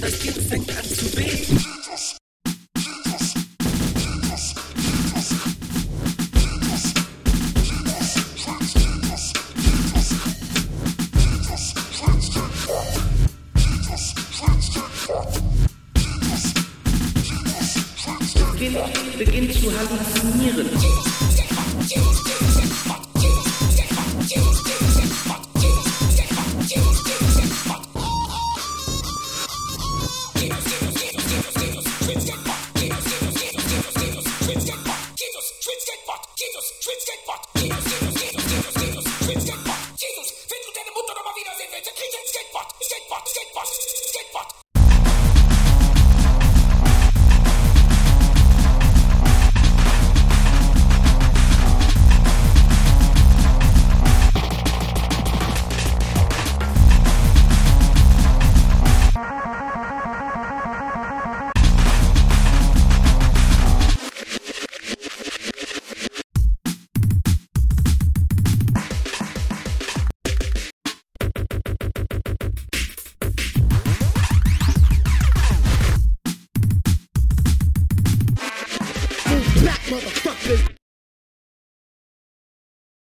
Das Ding fängt an zu beben. Beginnt zu halluzinieren. Street Street Street Street Jesus, Jesus, Jesus, Street Street Street Street Black motherfuckers.